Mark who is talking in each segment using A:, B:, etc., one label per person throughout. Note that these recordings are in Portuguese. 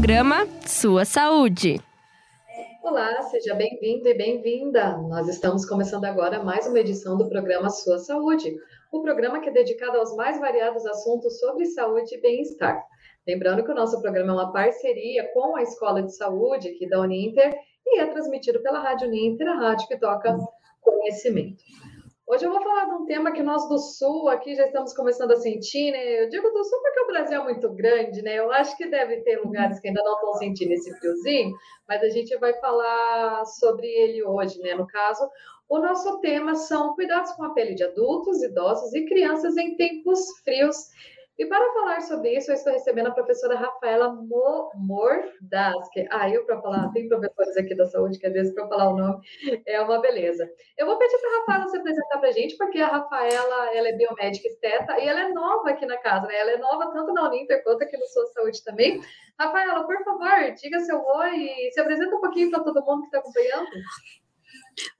A: programa Sua Saúde.
B: Olá, seja bem-vindo e bem-vinda. Nós estamos começando agora mais uma edição do programa Sua Saúde, o programa que é dedicado aos mais variados assuntos sobre saúde e bem-estar. Lembrando que o nosso programa é uma parceria com a Escola de Saúde aqui da Uninter e é transmitido pela Rádio Uninter, a rádio que toca conhecimento. Hoje eu vou falar de um tema que nós do Sul aqui já estamos começando a sentir, né? Eu digo do Sul porque o Brasil é muito grande, né? Eu acho que deve ter lugares que ainda não estão sentindo esse friozinho, mas a gente vai falar sobre ele hoje, né? No caso, o nosso tema são cuidados com a pele de adultos, idosos e crianças em tempos frios e para falar sobre isso, eu estou recebendo a professora Rafaela Mordaski. Ah, eu para falar, tem professores aqui da saúde que às vezes para falar o nome é uma beleza. Eu vou pedir para a Rafaela se apresentar para a gente, porque a Rafaela ela é biomédica esteta e ela é nova aqui na casa, né? Ela é nova tanto na Uninter quanto aqui no Sua Saúde também. Rafaela, por favor, diga seu oi e se apresenta um pouquinho para todo mundo que está acompanhando.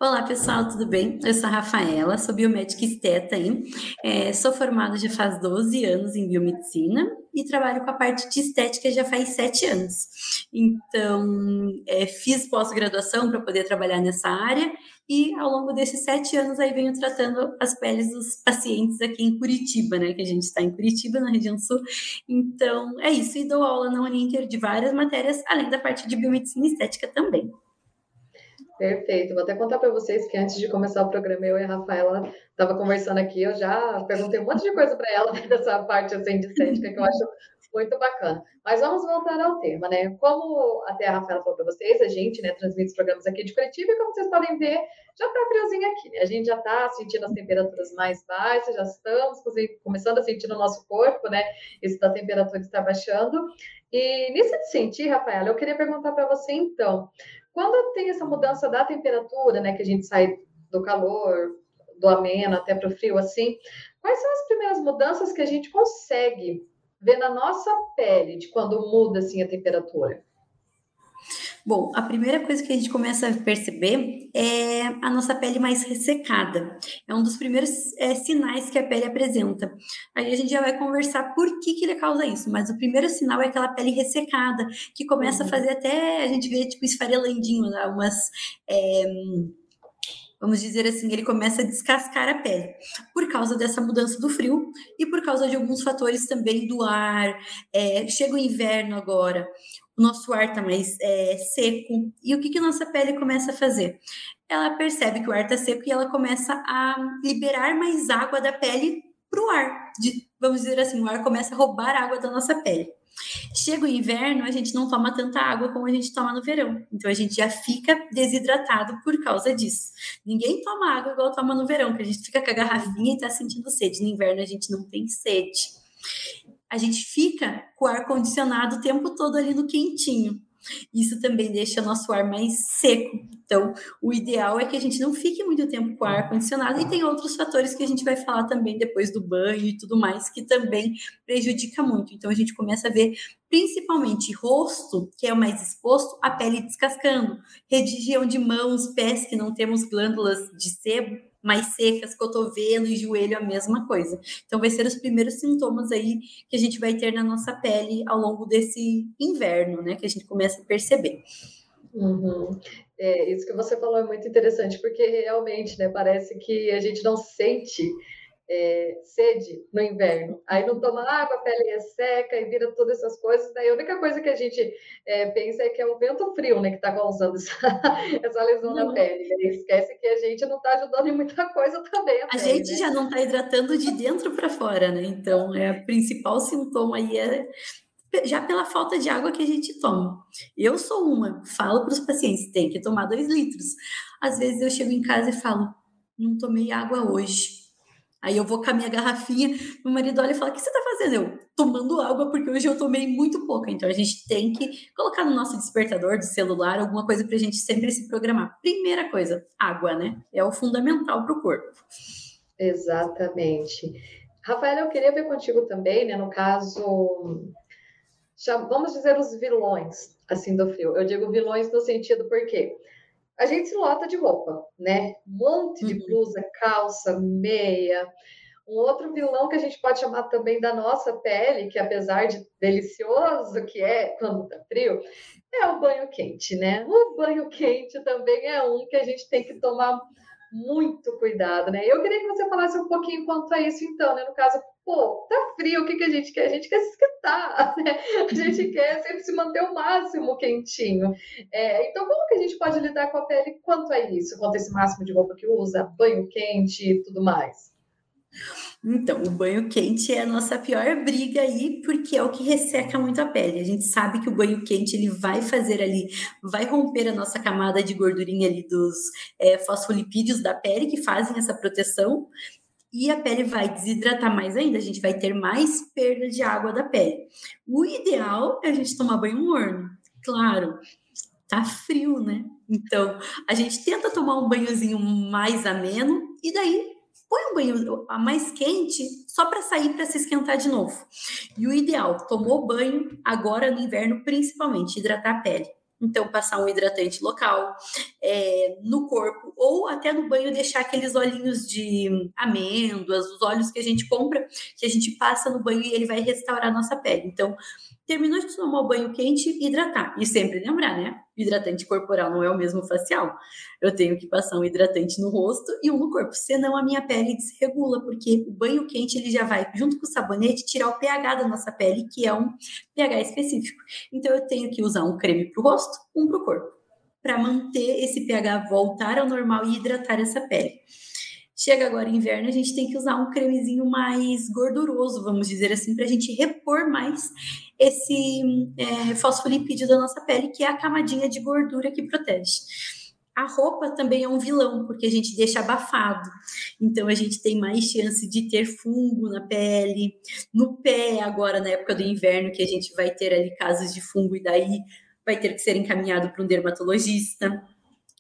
C: Olá, pessoal, tudo bem? Eu sou a Rafaela, sou biomédica esteta aí. É, sou formada já faz 12 anos em biomedicina e trabalho com a parte de estética já faz 7 anos. Então, é, fiz pós-graduação para poder trabalhar nessa área e ao longo desses sete anos aí venho tratando as peles dos pacientes aqui em Curitiba, né? Que a gente está em Curitiba, na região sul. Então, é isso. E dou aula na Uninter de várias matérias, além da parte de biomedicina estética também.
B: Perfeito. Vou até contar para vocês que antes de começar o programa, eu e a Rafaela estava conversando aqui, eu já perguntei um monte de coisa para ela dessa parte assim, de estética que eu acho muito bacana. Mas vamos voltar ao tema, né? Como até a Rafaela falou para vocês, a gente né, transmite os programas aqui de Curitiba e como vocês podem ver, já está friozinho aqui, né? A gente já está sentindo as temperaturas mais baixas, já estamos começando a sentir no nosso corpo, né? Isso da temperatura está baixando. E nisso de sentir, Rafaela, eu queria perguntar para você então, quando tem essa mudança da temperatura, né, que a gente sai do calor, do ameno até para o frio, assim, quais são as primeiras mudanças que a gente consegue ver na nossa pele de quando muda assim a temperatura?
C: Bom, a primeira coisa que a gente começa a perceber é a nossa pele mais ressecada. É um dos primeiros é, sinais que a pele apresenta. Aí a gente já vai conversar por que, que ele causa isso, mas o primeiro sinal é aquela pele ressecada, que começa uhum. a fazer até a gente vê tipo esfarelandinho, né? umas. É, vamos dizer assim, ele começa a descascar a pele, por causa dessa mudança do frio e por causa de alguns fatores também do ar. É, chega o inverno agora, o nosso ar está mais é, seco. E o que, que a nossa pele começa a fazer? Ela percebe que o ar está seco e ela começa a liberar mais água da pele para o ar. De, vamos dizer assim, o ar começa a roubar água da nossa pele. Chega o inverno, a gente não toma tanta água como a gente toma no verão. Então a gente já fica desidratado por causa disso. Ninguém toma água igual toma no verão, que a gente fica com a garrafinha e está sentindo sede. No inverno a gente não tem sede a gente fica com o ar condicionado o tempo todo ali no quentinho. Isso também deixa nosso ar mais seco. Então, o ideal é que a gente não fique muito tempo com o ar condicionado e tem outros fatores que a gente vai falar também depois do banho e tudo mais que também prejudica muito. Então, a gente começa a ver principalmente rosto, que é o mais exposto, a pele descascando, região de mãos, pés que não temos glândulas de sebo, mais secas, cotovelo e joelho, a mesma coisa. Então, vai ser os primeiros sintomas aí que a gente vai ter na nossa pele ao longo desse inverno, né? Que a gente começa a perceber.
B: Uhum. É, isso que você falou é muito interessante, porque realmente, né, parece que a gente não sente é, sede no inverno. Aí não toma água, a pele resseca e vira todas essas coisas. Daí a única coisa que a gente é, pensa é que é o vento frio né, que está causando essa, essa lesão não. na pele. Né? Esquece que a gente não está ajudando em muita coisa também.
C: A, a pele, gente né? já não está hidratando de dentro para fora, né? Então, é o principal sintoma aí é já pela falta de água que a gente toma. Eu sou uma, falo para os pacientes, tem que tomar dois litros. Às vezes eu chego em casa e falo, não tomei água hoje Aí eu vou com a minha garrafinha, meu marido olha e fala: O que você está fazendo? Eu tomando água, porque hoje eu tomei muito pouco. Então a gente tem que colocar no nosso despertador de celular alguma coisa para a gente sempre se programar. Primeira coisa, água, né? É o fundamental para o corpo.
B: Exatamente. Rafael, eu queria ver contigo também, né? No caso, vamos dizer os vilões assim do frio. Eu digo vilões no sentido porque a gente se lota de roupa, né? Um monte de uhum. blusa, calça, meia, Um outro vilão que a gente pode chamar também da nossa pele, que apesar de delicioso que é quando tá frio, é o banho quente, né? O banho quente também é um que a gente tem que tomar muito cuidado, né? Eu queria que você falasse um pouquinho quanto a isso, então, né? No caso, pô, tá frio, o que, que a gente quer? A gente quer se esquentar, né? A gente quer sempre se manter o máximo quentinho. É, então, como que a gente pode lidar com a pele quanto a isso? Quanto a esse máximo de roupa que usa, banho quente e tudo mais?
C: Então, o banho quente é a nossa pior briga aí, porque é o que resseca muito a pele. A gente sabe que o banho quente ele vai fazer ali, vai romper a nossa camada de gordurinha ali dos é, fosfolipídios da pele que fazem essa proteção. E a pele vai desidratar mais ainda, a gente vai ter mais perda de água da pele. O ideal é a gente tomar banho morno. Claro, tá frio, né? Então, a gente tenta tomar um banhozinho mais ameno e daí põe um banho mais quente só para sair para se esquentar de novo. E o ideal, tomou banho agora no inverno, principalmente hidratar a pele. Então, passar um hidratante local é, no corpo, ou até no banho deixar aqueles olhinhos de amêndoas, os óleos que a gente compra, que a gente passa no banho e ele vai restaurar a nossa pele. Então, Terminou de tomar o banho quente, hidratar. E sempre lembrar, né? hidratante corporal não é o mesmo facial. Eu tenho que passar um hidratante no rosto e um no corpo, senão a minha pele desregula, porque o banho quente ele já vai, junto com o sabonete, tirar o pH da nossa pele, que é um pH específico. Então eu tenho que usar um creme para o rosto, um para o corpo, para manter esse pH voltar ao normal e hidratar essa pele. Chega agora inverno, a gente tem que usar um cremezinho mais gorduroso, vamos dizer assim, para a gente repor mais esse é, fosfolipídio da nossa pele, que é a camadinha de gordura que protege. A roupa também é um vilão, porque a gente deixa abafado. Então a gente tem mais chance de ter fungo na pele, no pé, agora na época do inverno, que a gente vai ter ali casos de fungo e daí vai ter que ser encaminhado para um dermatologista.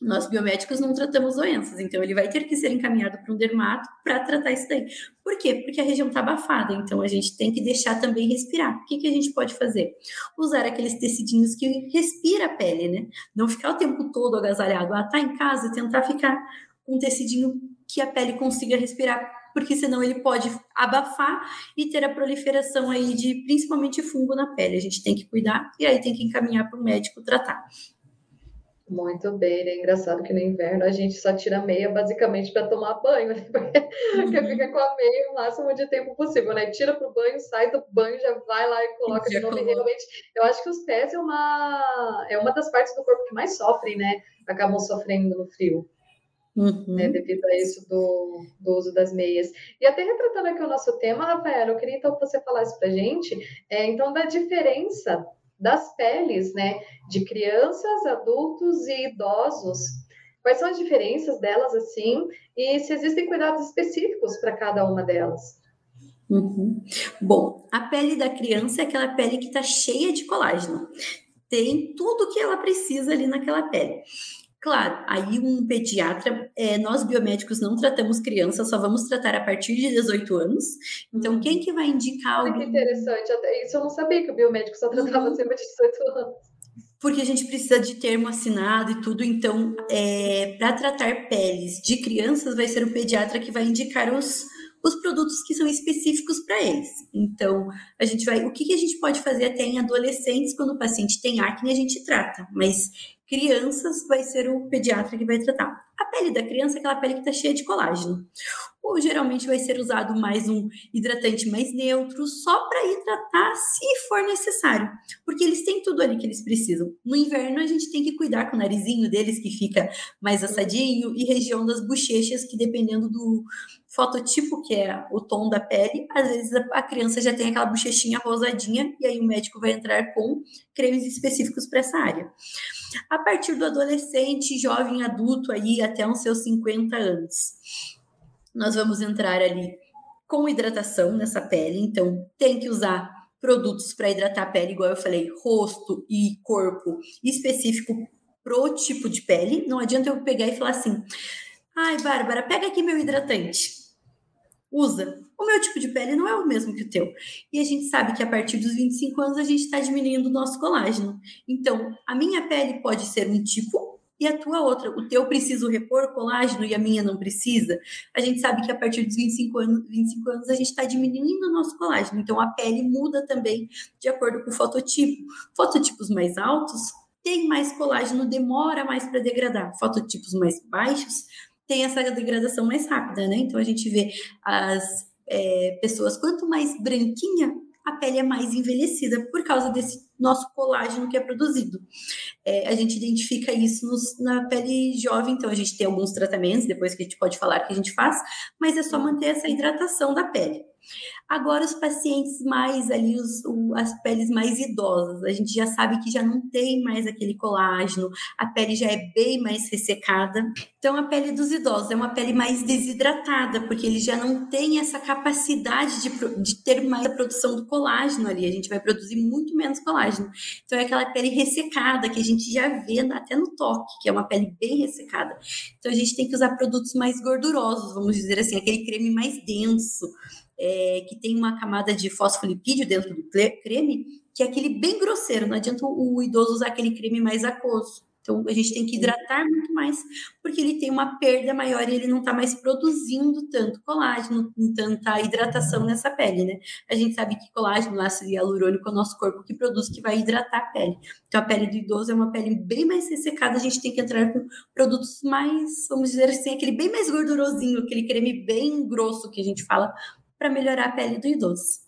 C: Nós biomédicos não tratamos doenças, então ele vai ter que ser encaminhado para um dermato para tratar isso daí. Por quê? Porque a região está abafada, então a gente tem que deixar também respirar. O que, que a gente pode fazer? Usar aqueles tecidinhos que respira a pele, né? Não ficar o tempo todo agasalhado. Ah, tá em casa, tentar ficar com um tecidinho que a pele consiga respirar, porque senão ele pode abafar e ter a proliferação aí de principalmente fungo na pele. A gente tem que cuidar e aí tem que encaminhar para o médico tratar.
B: Muito bem, é engraçado que no inverno a gente só tira meia basicamente para tomar banho, né? Porque uhum. fica com a meia o máximo de tempo possível, né? Tira para o banho, sai do banho, já vai lá e coloca de novo. E realmente, eu acho que os pés é uma, é uma das partes do corpo que mais sofrem, né? Acabam sofrendo no frio. Uhum. Né, devido a isso do, do, uso das meias. E até retratando aqui o nosso tema, Rafael, eu queria então que você falasse para gente, é, então, da diferença das peles, né, de crianças, adultos e idosos. Quais são as diferenças delas, assim, e se existem cuidados específicos para cada uma delas?
C: Uhum. Bom, a pele da criança é aquela pele que está cheia de colágeno. Tem tudo que ela precisa ali naquela pele. Claro, aí um pediatra, é, nós biomédicos não tratamos crianças, só vamos tratar a partir de 18 anos. Então, quem que vai indicar
B: algo? Que interessante, isso eu não sabia que o biomédico só tratava uhum. acima de 18 anos.
C: Porque a gente precisa de termo assinado e tudo, então, é, para tratar peles de crianças, vai ser o pediatra que vai indicar os, os produtos que são específicos para eles. Então, a gente vai. O que, que a gente pode fazer até em adolescentes, quando o paciente tem acne, a gente trata, mas crianças vai ser o pediatra que vai tratar. A pele da criança é aquela pele que está cheia de colágeno. Ou geralmente vai ser usado mais um hidratante mais neutro, só para ir tratar se for necessário. Porque eles têm tudo ali que eles precisam. No inverno, a gente tem que cuidar com o narizinho deles, que fica mais assadinho, e região das bochechas, que dependendo do, fototipo, que é o tom da pele, às vezes a criança já tem aquela bochechinha rosadinha e aí o médico vai entrar com cremes específicos para essa área. A partir do adolescente, jovem, adulto aí até uns seus 50 anos, nós vamos entrar ali com hidratação nessa pele, então tem que usar produtos para hidratar a pele, igual eu falei, rosto e corpo específico pro tipo de pele. Não adianta eu pegar e falar assim: "Ai, Bárbara, pega aqui meu hidratante" usa. O meu tipo de pele não é o mesmo que o teu. E a gente sabe que a partir dos 25 anos a gente está diminuindo o nosso colágeno. Então, a minha pele pode ser um tipo e a tua outra. O teu preciso repor colágeno e a minha não precisa. A gente sabe que a partir dos 25 anos, 25 anos a gente está diminuindo o nosso colágeno, então a pele muda também de acordo com o fototipo. Fototipos mais altos tem mais colágeno, demora mais para degradar. Fototipos mais baixos tem essa degradação mais rápida, né? Então a gente vê as é, pessoas, quanto mais branquinha, a pele é mais envelhecida por causa desse nosso colágeno que é produzido. É, a gente identifica isso nos, na pele jovem, então a gente tem alguns tratamentos, depois que a gente pode falar que a gente faz, mas é só manter essa hidratação da pele. Agora, os pacientes mais ali, os, o, as peles mais idosas, a gente já sabe que já não tem mais aquele colágeno, a pele já é bem mais ressecada. Então, a pele dos idosos é uma pele mais desidratada, porque ele já não tem essa capacidade de, de ter mais a produção do colágeno ali, a gente vai produzir muito menos colágeno. Então, é aquela pele ressecada que a gente já vê até no toque, que é uma pele bem ressecada. Então, a gente tem que usar produtos mais gordurosos, vamos dizer assim, aquele creme mais denso é, que tem uma camada de fosfolipídio dentro do creme, que é aquele bem grosseiro. Não adianta o idoso usar aquele creme mais aquoso. Então, a gente tem que hidratar muito mais, porque ele tem uma perda maior e ele não está mais produzindo tanto colágeno, tanta hidratação nessa pele, né? A gente sabe que colágeno, ácido hialurônico é o nosso corpo que produz, que vai hidratar a pele. Então, a pele do idoso é uma pele bem mais ressecada, a gente tem que entrar com produtos mais, vamos dizer assim, aquele bem mais gordurosinho, aquele creme bem grosso que a gente fala, para melhorar a pele do idoso.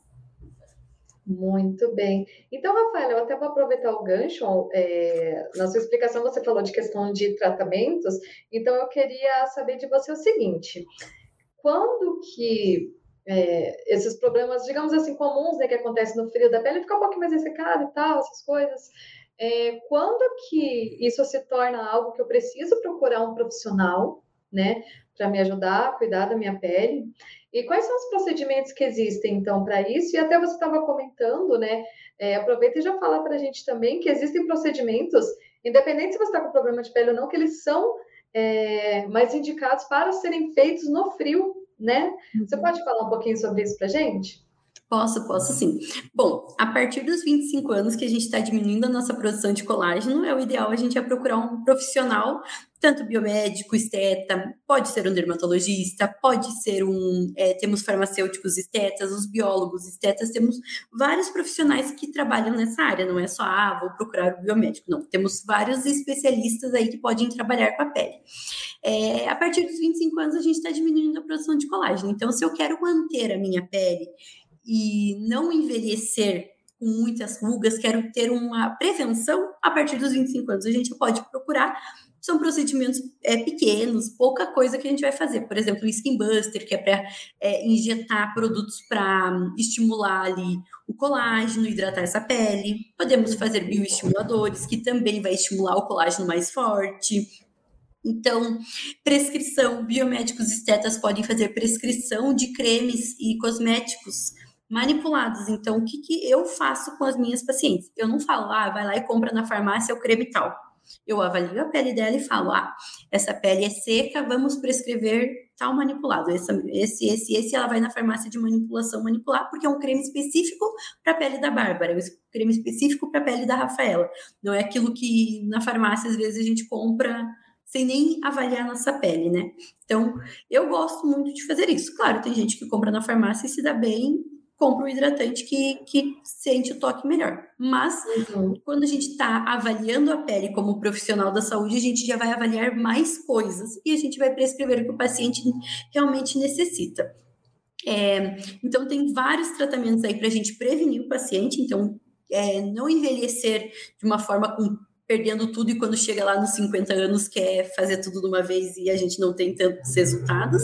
B: Muito bem. Então, Rafael, eu até vou aproveitar o gancho. É, na sua explicação, você falou de questão de tratamentos, então eu queria saber de você o seguinte: quando que é, esses problemas, digamos assim, comuns né, que acontecem no frio da pele, fica um pouquinho mais ressecado e tal, essas coisas. É, quando que isso se torna algo que eu preciso procurar um profissional, né, para me ajudar a cuidar da minha pele? E quais são os procedimentos que existem, então, para isso? E até você estava comentando, né? É, aproveita e já fala para a gente também que existem procedimentos, independente se você está com problema de pele ou não, que eles são é, mais indicados para serem feitos no frio, né? Você uhum. pode falar um pouquinho sobre isso para a gente?
C: Posso, posso sim. Bom, a partir dos 25 anos que a gente está diminuindo a nossa produção de colágeno, é o ideal a gente é procurar um profissional, tanto biomédico, esteta, pode ser um dermatologista, pode ser um. É, temos farmacêuticos estetas, os biólogos estetas, temos vários profissionais que trabalham nessa área, não é só, ah, vou procurar o biomédico, não. Temos vários especialistas aí que podem trabalhar com a pele. É, a partir dos 25 anos, a gente está diminuindo a produção de colágeno. Então, se eu quero manter a minha pele e não envelhecer com muitas rugas, quero ter uma prevenção a partir dos 25 anos. A gente pode procurar, são procedimentos é, pequenos, pouca coisa que a gente vai fazer. Por exemplo, o Skin Buster, que é para é, injetar produtos para estimular ali o colágeno, hidratar essa pele. Podemos fazer bioestimuladores, que também vai estimular o colágeno mais forte. Então, prescrição, biomédicos estetas podem fazer prescrição de cremes e cosméticos manipulados. Então, o que, que eu faço com as minhas pacientes? Eu não falo, ah, vai lá e compra na farmácia o creme tal. Eu avalio a pele dela e falo, ah, essa pele é seca, vamos prescrever tal manipulado. Esse, esse, esse, esse, ela vai na farmácia de manipulação manipular, porque é um creme específico para a pele da Bárbara, é um creme específico para a pele da Rafaela. Não é aquilo que na farmácia, às vezes, a gente compra sem nem avaliar nossa pele, né? Então, eu gosto muito de fazer isso. Claro, tem gente que compra na farmácia e se dá bem, compra um hidratante que, que sente o toque melhor. Mas, uhum. quando a gente está avaliando a pele como profissional da saúde, a gente já vai avaliar mais coisas e a gente vai prescrever o que o paciente realmente necessita. É, então, tem vários tratamentos aí para a gente prevenir o paciente. Então, é, não envelhecer de uma forma com perdendo tudo e quando chega lá nos 50 anos quer fazer tudo de uma vez e a gente não tem tantos resultados.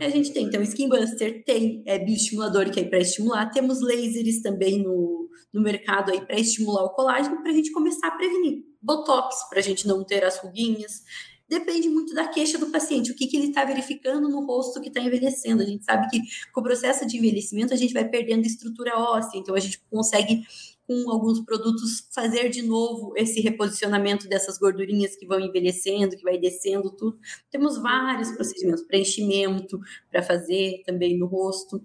C: A gente tem, então, Skin Buster, tem é, bioestimulador que é para estimular, temos lasers também no, no mercado aí para estimular o colágeno, para a gente começar a prevenir. Botox, para a gente não ter as ruguinhas. Depende muito da queixa do paciente, o que, que ele está verificando no rosto que está envelhecendo. A gente sabe que com o processo de envelhecimento a gente vai perdendo estrutura óssea, então a gente consegue com alguns produtos fazer de novo esse reposicionamento dessas gordurinhas que vão envelhecendo, que vai descendo tudo. Temos vários procedimentos, preenchimento para fazer também no rosto.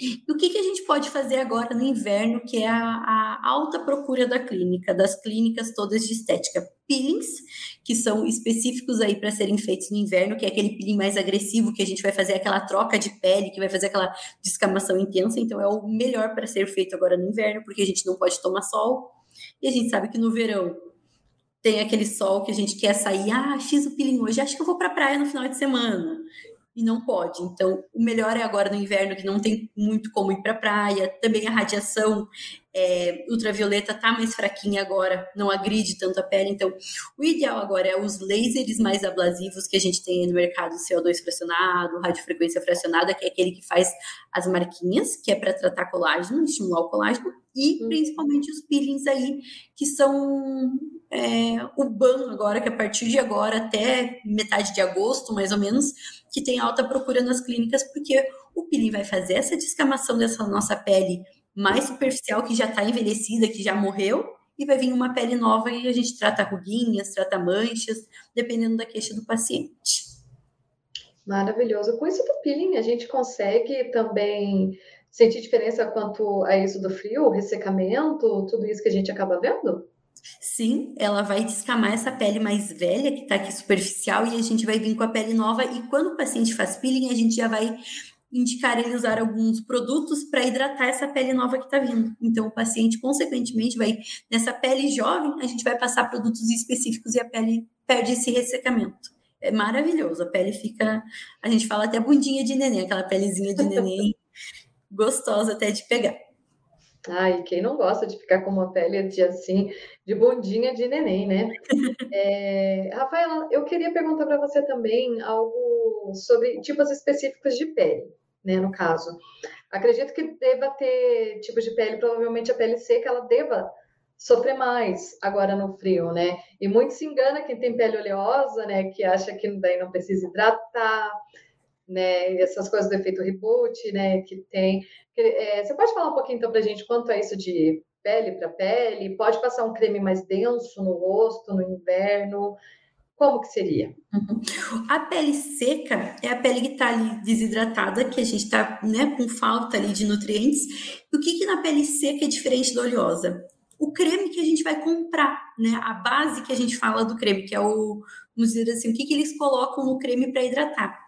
C: E o que, que a gente pode fazer agora no inverno, que é a, a alta procura da clínica, das clínicas todas de estética? Peelings, que são específicos aí para serem feitos no inverno, que é aquele peeling mais agressivo, que a gente vai fazer aquela troca de pele, que vai fazer aquela descamação intensa, então é o melhor para ser feito agora no inverno, porque a gente não pode tomar sol, e a gente sabe que no verão tem aquele sol que a gente quer sair, ah, fiz o peeling hoje, acho que eu vou para a praia no final de semana e não pode. Então, o melhor é agora no inverno, que não tem muito como ir para a praia. Também a radiação é, ultravioleta tá mais fraquinha agora, não agride tanto a pele. Então, o ideal agora é os lasers mais ablasivos que a gente tem no mercado, CO2 fracionado, radiofrequência fracionada, que é aquele que faz as marquinhas, que é para tratar colágeno, estimular o colágeno, e uhum. principalmente os peelings aí, que são é, o ban agora, que a partir de agora até metade de agosto, mais ou menos, que tem alta procura nas clínicas, porque o peeling vai fazer essa descamação dessa nossa pele mais superficial, que já está envelhecida, que já morreu, e vai vir uma pele nova e a gente trata ruguinhas, trata manchas, dependendo da queixa do paciente.
B: Maravilhoso. Com isso do peeling, a gente consegue também sentir diferença quanto a isso do frio, ressecamento, tudo isso que a gente acaba vendo?
C: Sim, ela vai descamar essa pele mais velha, que está aqui superficial, e a gente vai vir com a pele nova. E quando o paciente faz peeling, a gente já vai indicar ele usar alguns produtos para hidratar essa pele nova que está vindo. Então, o paciente, consequentemente, vai, nessa pele jovem, a gente vai passar produtos específicos e a pele perde esse ressecamento. É maravilhoso, a pele fica, a gente fala até bundinha de neném, aquela pelezinha de neném, gostosa até de pegar.
B: Ai, quem não gosta de ficar com uma pele de assim, de bundinha de neném, né? É, Rafaela, eu queria perguntar para você também algo sobre tipos específicos de pele, né? No caso, acredito que deva ter tipos de pele, provavelmente a pele seca, ela deva sofrer mais agora no frio, né? E muito se engana quem tem pele oleosa, né? Que acha que daí não precisa hidratar, né? Essas coisas do efeito reboot, né? Que tem. É, você pode falar um pouquinho então para gente quanto é isso de pele para pele? Pode passar um creme mais denso no rosto no inverno? Como que seria?
C: Uhum. A pele seca é a pele que está ali desidratada, que a gente está né, com falta ali de nutrientes. O que, que na pele seca é diferente da oleosa? O creme que a gente vai comprar, né? A base que a gente fala do creme, que é o, vamos dizer assim, o que, que eles colocam no creme para hidratar.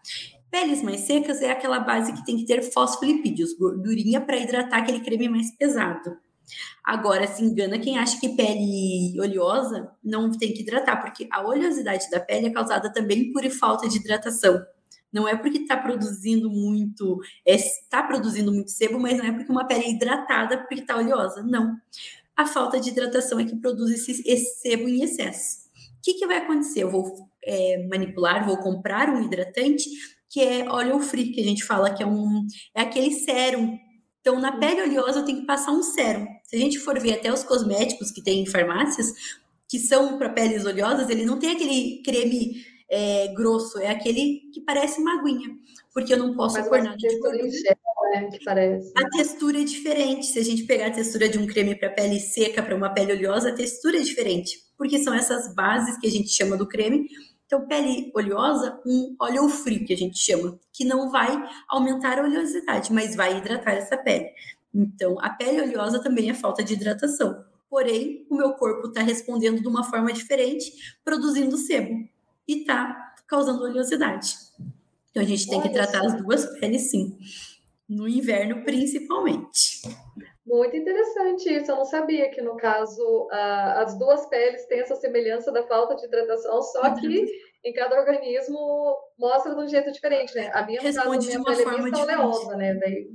C: Peles mais secas é aquela base que tem que ter fosfolipídios, gordurinha para hidratar aquele creme mais pesado. Agora, se engana quem acha que pele oleosa não tem que hidratar, porque a oleosidade da pele é causada também por falta de hidratação. Não é porque está produzindo muito, está é, produzindo muito sebo, mas não é porque uma pele é hidratada porque está oleosa. Não. A falta de hidratação é que produz esse, esse sebo em excesso. O que, que vai acontecer? Eu vou é, manipular, vou comprar um hidratante que é óleo free, que a gente fala que é um é aquele sérum. Então, na pele oleosa, tem que passar um sérum. Se a gente for ver até os cosméticos que tem em farmácias, que são para peles oleosas, ele não tem aquele creme é, grosso, é aquele que parece uma aguinha, porque eu não posso Mas pôr nada de.
B: Né.
C: A textura é diferente. Se a gente pegar a textura de um creme para pele seca para uma pele oleosa, a textura é diferente, porque são essas bases que a gente chama do creme então, pele oleosa, um óleo free, que a gente chama, que não vai aumentar a oleosidade, mas vai hidratar essa pele. Então, a pele oleosa também é falta de hidratação. Porém, o meu corpo está respondendo de uma forma diferente, produzindo sebo. E está causando oleosidade. Então, a gente tem que tratar as duas peles, sim. No inverno, principalmente.
B: Muito interessante isso. Eu não sabia que, no caso, as duas peles têm essa semelhança da falta de hidratação, só que em cada organismo mostra de um jeito diferente, né? A minha,
C: Responde
B: caso,
C: a minha de uma forma
B: é oleosa, né? Daí,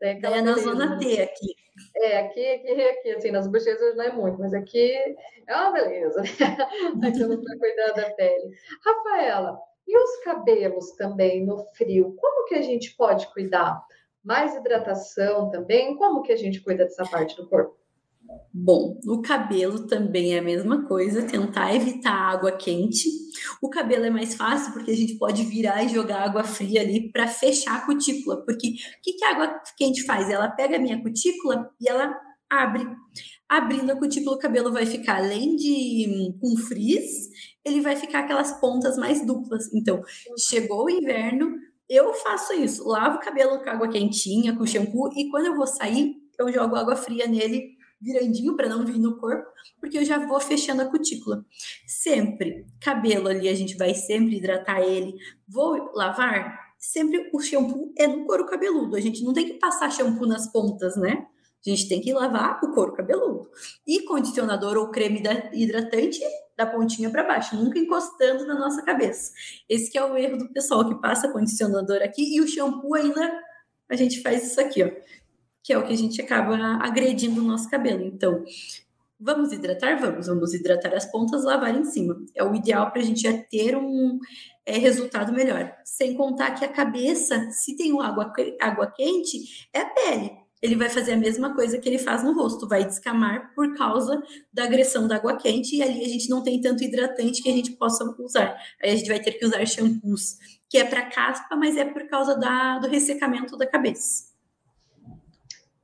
C: daí, daí é na zona T aqui.
B: É, aqui, aqui, aqui, assim, nas bochechas não é muito, mas aqui é uma beleza, né? Aquilo para cuidar da pele. Rafaela, e os cabelos também no frio? Como que a gente pode cuidar? Mais hidratação também? Como que a gente cuida dessa parte do corpo?
C: Bom, no cabelo também é a mesma coisa, tentar evitar água quente. O cabelo é mais fácil porque a gente pode virar e jogar água fria ali para fechar a cutícula. Porque o que, que a água quente faz? Ela pega a minha cutícula e ela abre. Abrindo a cutícula, o cabelo vai ficar, além de com frizz, ele vai ficar aquelas pontas mais duplas. Então, chegou o inverno, Eu faço isso, lavo o cabelo com água quentinha, com shampoo, e quando eu vou sair, eu jogo água fria nele, virandinho, para não vir no corpo, porque eu já vou fechando a cutícula. Sempre, cabelo ali, a gente vai sempre hidratar ele. Vou lavar, sempre o shampoo é no couro cabeludo. A gente não tem que passar shampoo nas pontas, né? A gente tem que lavar o couro cabeludo. E condicionador ou creme hidratante da pontinha para baixo, nunca encostando na nossa cabeça. Esse é o erro do pessoal que passa condicionador aqui e o shampoo ainda a gente faz isso aqui, ó, que é o que a gente acaba agredindo o nosso cabelo. Então, vamos hidratar? Vamos, vamos hidratar as pontas, lavar em cima. É o ideal para a gente já ter um é, resultado melhor. Sem contar que a cabeça, se tem água, água quente, é a pele ele vai fazer a mesma coisa que ele faz no rosto, vai descamar por causa da agressão da água quente e ali a gente não tem tanto hidratante que a gente possa usar. Aí a gente vai ter que usar shampoos, que é para caspa, mas é por causa da, do ressecamento da cabeça.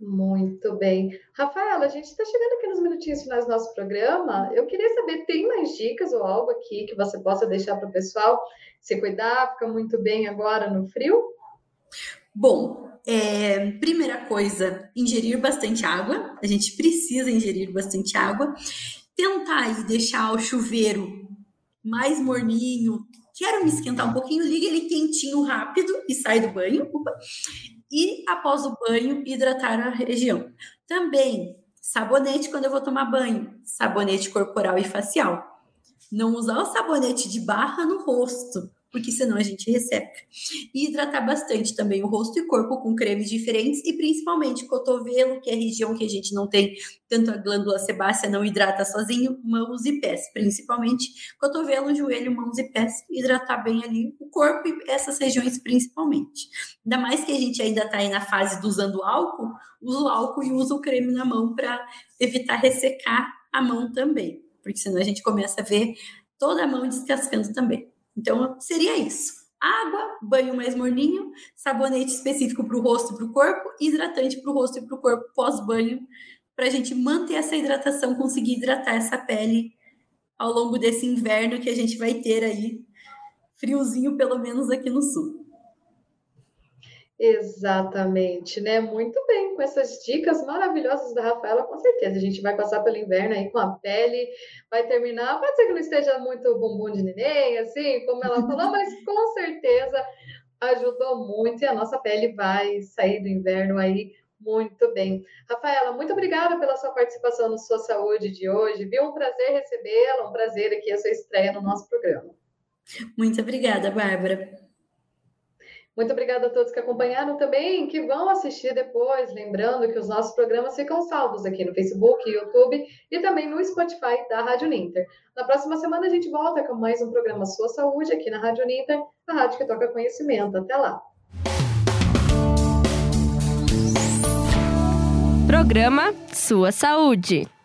B: Muito bem. Rafaela, a gente está chegando aqui nos minutinhos finais do nosso programa. Eu queria saber, tem mais dicas ou algo aqui que você possa deixar para o pessoal se cuidar, fica muito bem agora no frio?
C: Bom, é, primeira coisa, ingerir bastante água. A gente precisa ingerir bastante água. Tentar aí deixar o chuveiro mais morninho. Quero me esquentar um pouquinho, liga ele quentinho rápido e sai do banho. Opa. E após o banho, hidratar a região. Também sabonete quando eu vou tomar banho, sabonete corporal e facial. Não usar o sabonete de barra no rosto porque senão a gente resseca. E hidratar bastante também o rosto e corpo com cremes diferentes e principalmente cotovelo, que é a região que a gente não tem tanto a glândula sebácea, não hidrata sozinho, mãos e pés, principalmente cotovelo, joelho, mãos e pés, hidratar bem ali o corpo e essas regiões principalmente. Ainda mais que a gente ainda está aí na fase do usando álcool, usa o álcool e usa o creme na mão para evitar ressecar a mão também, porque senão a gente começa a ver toda a mão descascando também. Então, seria isso. Água, banho mais morninho, sabonete específico para o rosto e para o corpo, hidratante para o rosto e para o corpo pós-banho, para a gente manter essa hidratação, conseguir hidratar essa pele ao longo desse inverno que a gente vai ter aí, friozinho pelo menos aqui no sul.
B: Exatamente, né? Muito bem, com essas dicas maravilhosas da Rafaela, com certeza a gente vai passar pelo inverno aí com a pele, vai terminar, pode ser que não esteja muito bumbum de neném, assim, como ela falou, mas com certeza ajudou muito e a nossa pele vai sair do inverno aí muito bem. Rafaela, muito obrigada pela sua participação no Sua Saúde de hoje, viu? Um prazer recebê-la, um prazer aqui a sua estreia no nosso programa.
C: Muito obrigada, Bárbara.
B: Muito obrigada a todos que acompanharam também, que vão assistir depois. Lembrando que os nossos programas ficam salvos aqui no Facebook, YouTube e também no Spotify da Rádio Ninter. Na próxima semana a gente volta com mais um programa Sua Saúde aqui na Rádio Ninter, a rádio que toca conhecimento. Até lá!
A: Programa Sua Saúde.